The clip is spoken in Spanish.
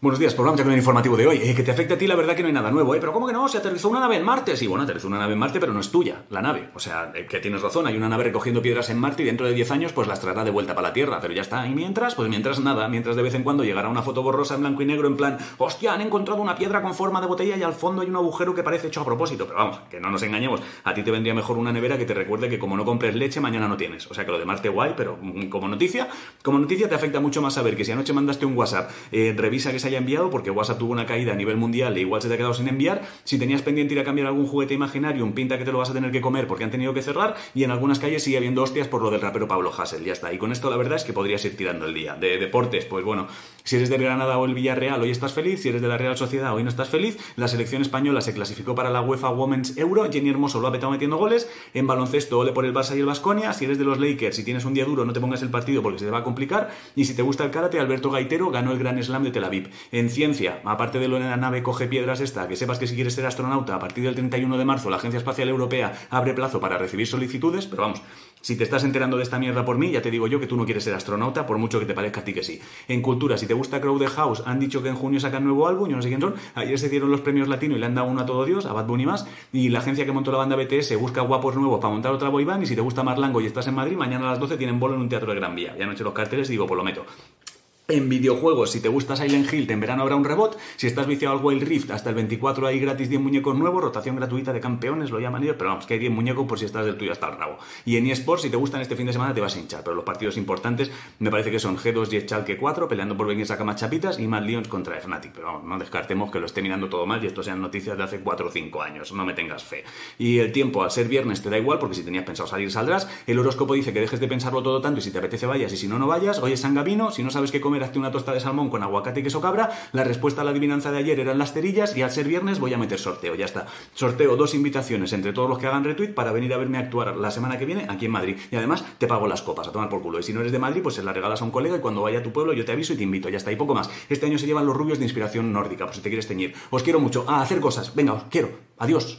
Buenos días, pues vamos ya con el informativo de hoy. Eh, que te afecta a ti, la verdad que no hay nada nuevo, ¿eh? Pero ¿cómo que no? Se aterrizó una nave en Marte. Sí, bueno, aterrizó una nave en Marte, pero no es tuya, la nave. O sea, eh, que tienes razón, hay una nave recogiendo piedras en Marte y dentro de 10 años pues las traerá de vuelta para la Tierra. Pero ya está. Y mientras, pues mientras nada, mientras de vez en cuando llegará una foto borrosa en blanco y negro en plan, hostia, han encontrado una piedra con forma de botella y al fondo hay un agujero que parece hecho a propósito. Pero vamos, que no nos engañemos. A ti te vendría mejor una nevera que te recuerde que como no compres leche, mañana no tienes. O sea, que lo de Marte guay, pero mm, como noticia, como noticia te afecta mucho más saber que si anoche mandaste un WhatsApp, eh, revisa que haya enviado porque WhatsApp tuvo una caída a nivel mundial e igual se te ha quedado sin enviar. Si tenías pendiente ir a cambiar algún juguete imaginario, un pinta que te lo vas a tener que comer porque han tenido que cerrar y en algunas calles sigue habiendo hostias por lo del rapero Pablo Hassel. Ya está. Y con esto la verdad es que podrías ir tirando el día. De deportes, pues bueno, si eres del Granada o el Villarreal, hoy estás feliz. Si eres de la Real Sociedad, hoy no estás feliz. La selección española se clasificó para la UEFA Women's Euro. Jenny Hermoso lo ha petado metiendo goles. En baloncesto, ole por el Barça y el Vasconia. Si eres de los Lakers, si tienes un día duro, no te pongas el partido porque se te va a complicar. Y si te gusta el karate, Alberto Gaitero ganó el Gran Slam de Tel Aviv. En ciencia, aparte de lo en la nave coge piedras esta, que sepas que si quieres ser astronauta, a partir del 31 de marzo la Agencia Espacial Europea abre plazo para recibir solicitudes, pero vamos, si te estás enterando de esta mierda por mí, ya te digo yo que tú no quieres ser astronauta, por mucho que te parezca a ti que sí. En cultura, si te gusta Crowd House, han dicho que en junio sacan nuevo álbum, yo no sé quién son. Ayer se dieron los premios latino y le han dado uno a todo Dios, a Bad Bunny más. Y la agencia que montó la banda BTS busca guapos nuevos para montar otra boyband. Y si te gusta Marlango y estás en Madrid, mañana a las 12 tienen bolo en un teatro de Gran Vía. Ya no he hecho los carteles y digo, pues lo meto. En videojuegos, si te gusta Silent Hill, en verano habrá un rebot. Si estás viciado al Wild Rift, hasta el 24 hay gratis 10 muñecos nuevos, rotación gratuita de campeones, lo llaman ellos, pero vamos, que hay 10 muñecos por si estás del tuyo hasta el rabo. Y en eSports, si te gustan este fin de semana, te vas a hinchar, pero los partidos importantes me parece que son G2 y Schalke 4, peleando por venir a cama chapitas, y Mad Lions contra Fnatic. Pero vamos, no descartemos que lo esté mirando todo mal y esto sean noticias de hace 4 o 5 años, no me tengas fe. Y el tiempo, al ser viernes, te da igual, porque si tenías pensado salir, saldrás. El horóscopo dice que dejes de pensarlo todo tanto y si te apetece vayas y si no, no vayas. Hoy es San Gavino, si no sabes qué comer, hazte una tosta de salmón con aguacate y queso cabra. La respuesta a la adivinanza de ayer eran las cerillas y al ser viernes voy a meter sorteo. Ya está. Sorteo dos invitaciones entre todos los que hagan retweet para venir a verme actuar la semana que viene aquí en Madrid. Y además te pago las copas a tomar por culo. Y si no eres de Madrid, pues se las regalas a un colega y cuando vaya a tu pueblo yo te aviso y te invito. Ya está. Y poco más. Este año se llevan los rubios de inspiración nórdica, por si te quieres teñir. Os quiero mucho. A hacer cosas. Venga, os quiero. Adiós.